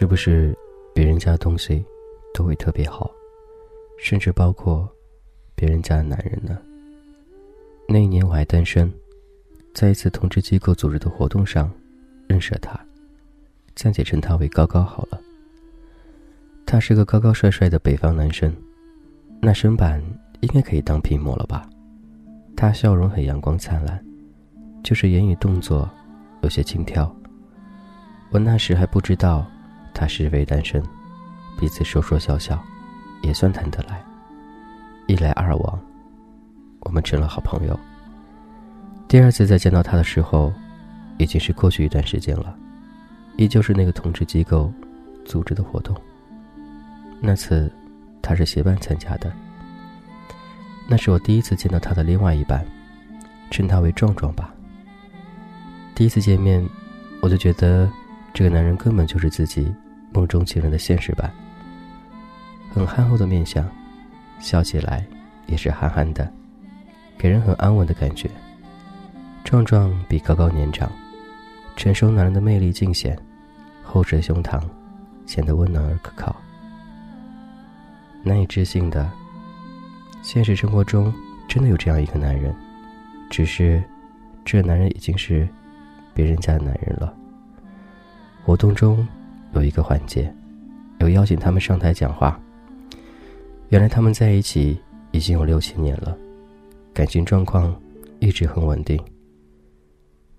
是不是别人家的东西都会特别好，甚至包括别人家的男人呢？那一年我还单身，在一次同志机构组织的活动上认识了他，暂且称他为高高好了。他是个高高帅帅的北方男生，那身板应该可以当屏模了吧？他笑容很阳光灿烂，就是言语动作有些轻佻。我那时还不知道他是位单身，彼此说说笑笑，也算谈得来。一来二往。我们成了好朋友。第二次再见到他的时候，已经是过去一段时间了，依旧是那个同志机构组织的活动。那次他是协办参加的，那是我第一次见到他的另外一半，称他为壮壮吧。第一次见面，我就觉得这个男人根本就是自己梦中情人的现实版。很憨厚的面相，笑起来也是憨憨的。给人很安稳的感觉。壮壮比高高年长，成熟男人的魅力尽显，厚实的胸膛显得温暖而可靠。难以置信的，现实生活中真的有这样一个男人，只是这个男人已经是别人家的男人了。活动中有一个环节，有邀请他们上台讲话。原来他们在一起已经有六七年了。感情状况一直很稳定。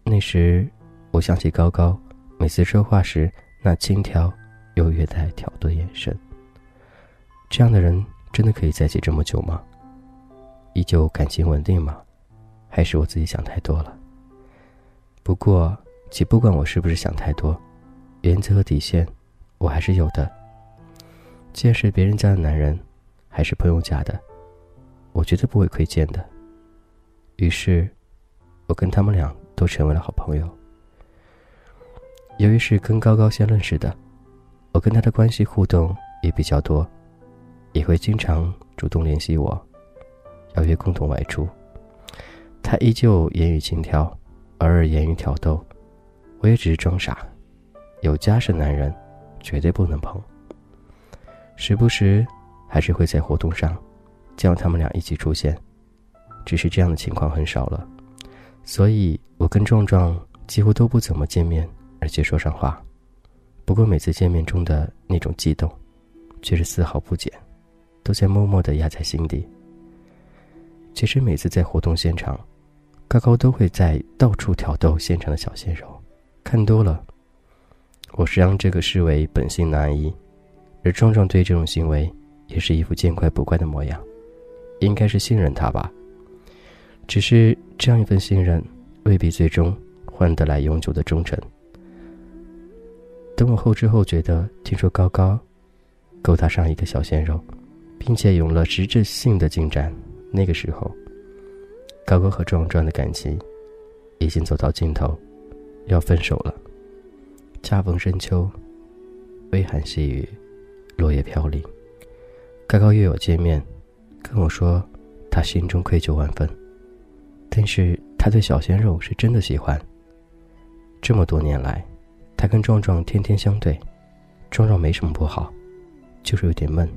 那时，我想起高高每次说话时那轻佻又略带挑逗的眼神。这样的人真的可以在一起这么久吗？依旧感情稳定吗？还是我自己想太多了？不过，且不管我是不是想太多，原则和底线我还是有的。既然是别人家的男人，还是朋友家的，我绝对不会亏欠的。于是，我跟他们俩都成为了好朋友。由于是跟高高先认识的，我跟他的关系互动也比较多，也会经常主动联系我，邀约共同外出。他依旧言语轻佻，偶尔言语挑逗，我也只是装傻。有家室的男人，绝对不能碰。时不时，还是会在活动上，见他们俩一起出现。只是这样的情况很少了，所以我跟壮壮几乎都不怎么见面，而且说上话。不过每次见面中的那种激动，却是丝毫不减，都在默默的压在心底。其实每次在活动现场，高高都会在到处挑逗现场的小鲜肉，看多了，我是将这个视为本性难移，而壮壮对这种行为也是一副见怪不怪的模样，应该是信任他吧。只是这样一份信任，未必最终换得来永久的忠诚。等我后知后觉的听说高高勾搭上一个小鲜肉，并且有了实质性的进展，那个时候，高高和壮壮的感情已经走到尽头，要分手了。恰逢深秋，微寒细雨，落叶飘零。高高约我见面，跟我说他心中愧疚万分。但是他对小鲜肉是真的喜欢。这么多年来，他跟壮壮天天相对，壮壮没什么不好，就是有点闷。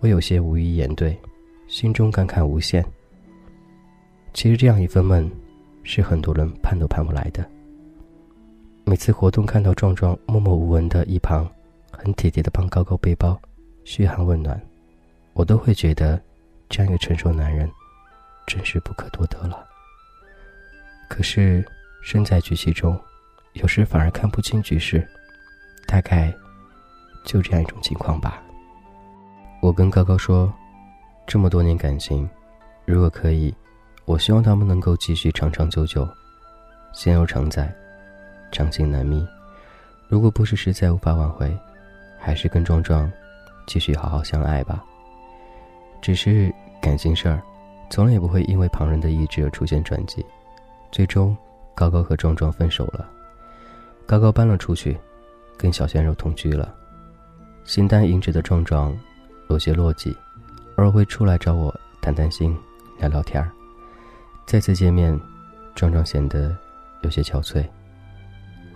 我有些无语言对，心中感慨无限。其实这样一份闷，是很多人盼都盼不来的。每次活动看到壮壮默默无闻的一旁，很体贴的帮高高背包、嘘寒问暖，我都会觉得，这样一个成熟男人。真是不可多得了。可是身在局气中，有时反而看不清局势，大概就这样一种情况吧。我跟高高说，这么多年感情，如果可以，我希望他们能够继续长长久久，心有常在，伤心难觅。如果不是实在无法挽回，还是跟壮壮继续好好相爱吧。只是感情事儿。从来也不会因为旁人的意志而出现转机，最终，高高和壮壮分手了。高高搬了出去，跟小鲜肉同居了。形单影只的壮壮，有些落寂，偶尔会出来找我谈谈心，聊聊天儿。再次见面，壮壮显得有些憔悴。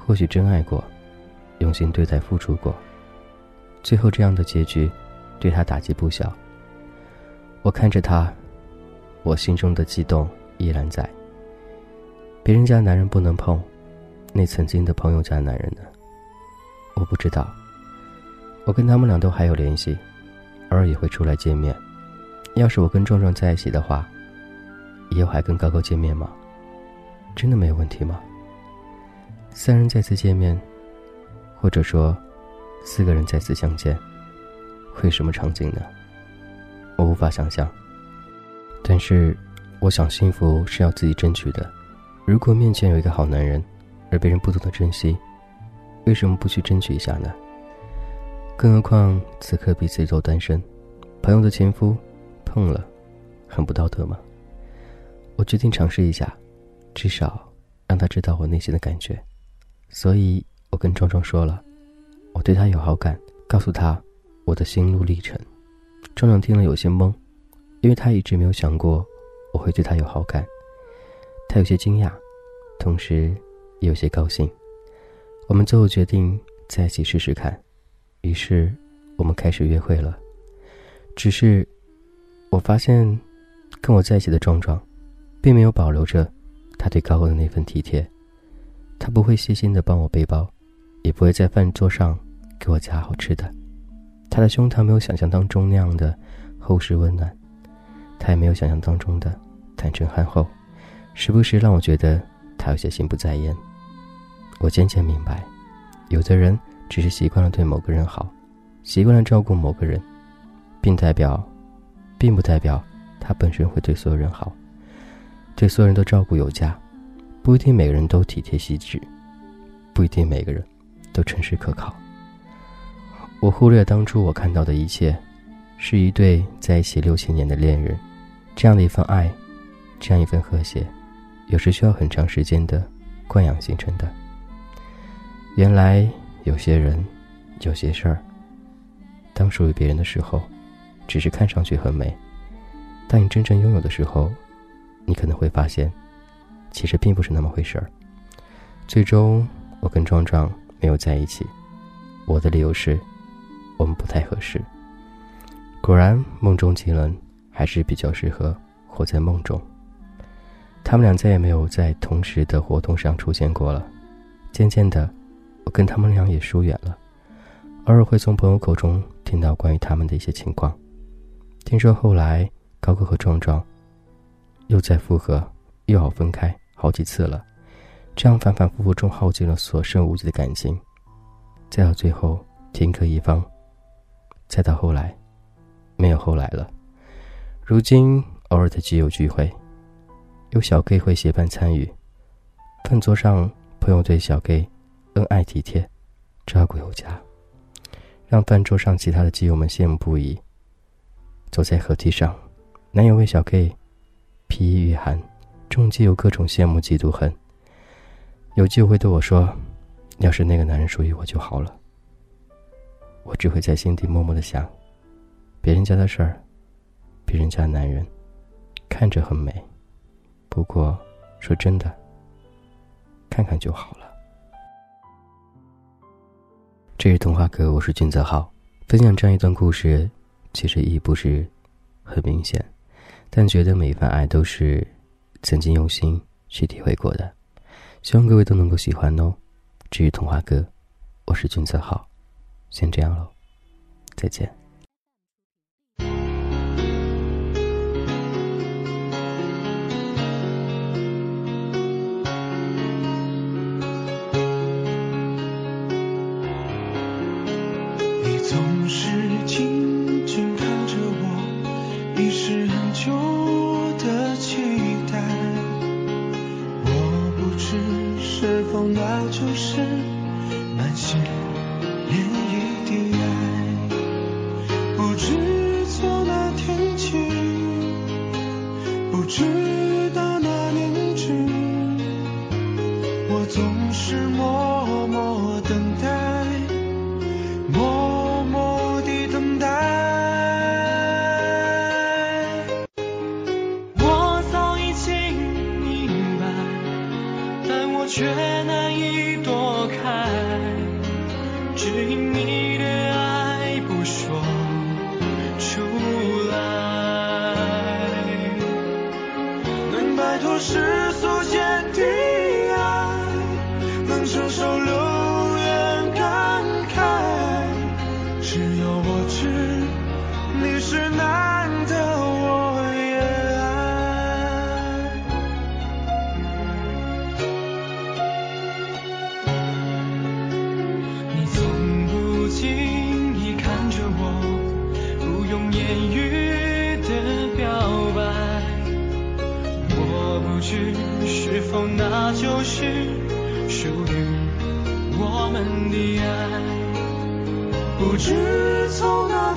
或许真爱过，用心对待、付出过。最后这样的结局，对他打击不小。我看着他，我心中的激动依然在。别人家男人不能碰，那曾经的朋友家男人呢？我不知道。我跟他们俩都还有联系，偶尔也会出来见面。要是我跟壮壮在一起的话，以后还跟高高见面吗？真的没有问题吗？三人再次见面，或者说四个人再次相见，会什么场景呢？我无法想象。但是，我想幸福是要自己争取的。如果面前有一个好男人，而别人不懂得珍惜，为什么不去争取一下呢？更何况此刻彼此都单身，朋友的前夫碰了，很不道德吗？我决定尝试一下，至少让他知道我内心的感觉。所以我跟壮壮说了，我对他有好感，告诉他我的心路历程。壮壮听了有些懵，因为他一直没有想过我会对他有好感。他有些惊讶，同时也有些高兴。我们最后决定在一起试试看，于是我们开始约会了。只是我发现，跟我在一起的壮壮，并没有保留着他对高高的那份体贴。他不会细心的帮我背包，也不会在饭桌上给我夹好吃的。他的胸膛没有想象当中那样的厚实温暖，他也没有想象当中的坦诚憨厚。时不时让我觉得他有些心不在焉。我渐渐明白，有的人只是习惯了对某个人好，习惯了照顾某个人，并代表，并不代表他本身会对所有人好，对所有人都照顾有加，不一定每个人都体贴细致，不一定每个人都诚实可靠。我忽略当初我看到的一切，是一对在一起六七年的恋人，这样的一份爱，这样一份和谐。有时需要很长时间的惯养形成的。原来有些人，有些事儿，当属于别人的时候，只是看上去很美；当你真正拥有的时候，你可能会发现，其实并不是那么回事儿。最终，我跟壮壮没有在一起，我的理由是，我们不太合适。果然，梦中情人还是比较适合活在梦中。他们俩再也没有在同时的活动上出现过了。渐渐的，我跟他们俩也疏远了。偶尔会从朋友口中听到关于他们的一些情况。听说后来高哥和壮壮又在复合，又要分开好几次了。这样反反复复中耗尽了所剩无几的感情。再到最后天各一方。再到后来，没有后来了。如今偶尔的基友聚会。有小 gay 会协办参与，饭桌上朋友对小 gay 恩爱体贴，照顾有加，让饭桌上其他的基友们羡慕不已。走在河堤上，男友为小 gay 披衣御寒，中基有各种羡慕嫉妒恨。有机会对我说：“要是那个男人属于我就好了。”我只会在心底默默的想：别人家的事儿，别人家的男人，看着很美。不过，说真的，看看就好了。这是童话哥，我是君泽浩。分享这样一段故事，其实意义不是很明显，但觉得每一份爱都是曾经用心去体会过的。希望各位都能够喜欢哦。至于童话哥，我是君泽浩，先这样喽，再见。却难以躲开只因你的爱不说出来。能摆脱世俗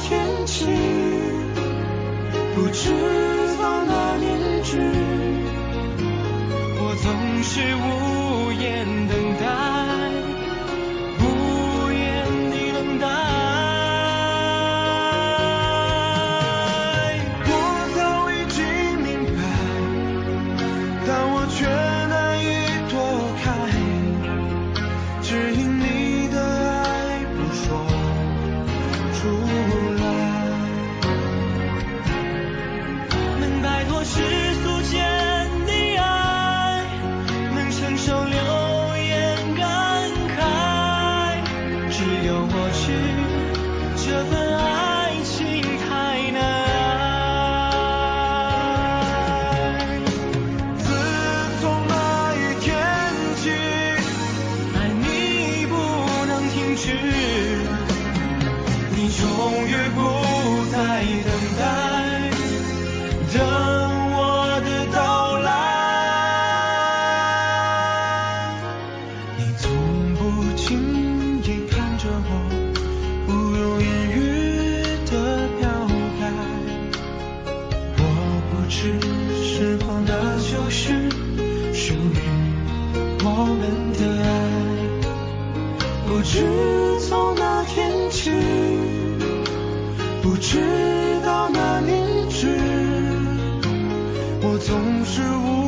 天气，不知道哪年去，我总是无言等待，无言的等待。我早已经明白，但我却难以躲开，只因。属于我们的爱，不知从哪天起，不知道哪年止。我总是无。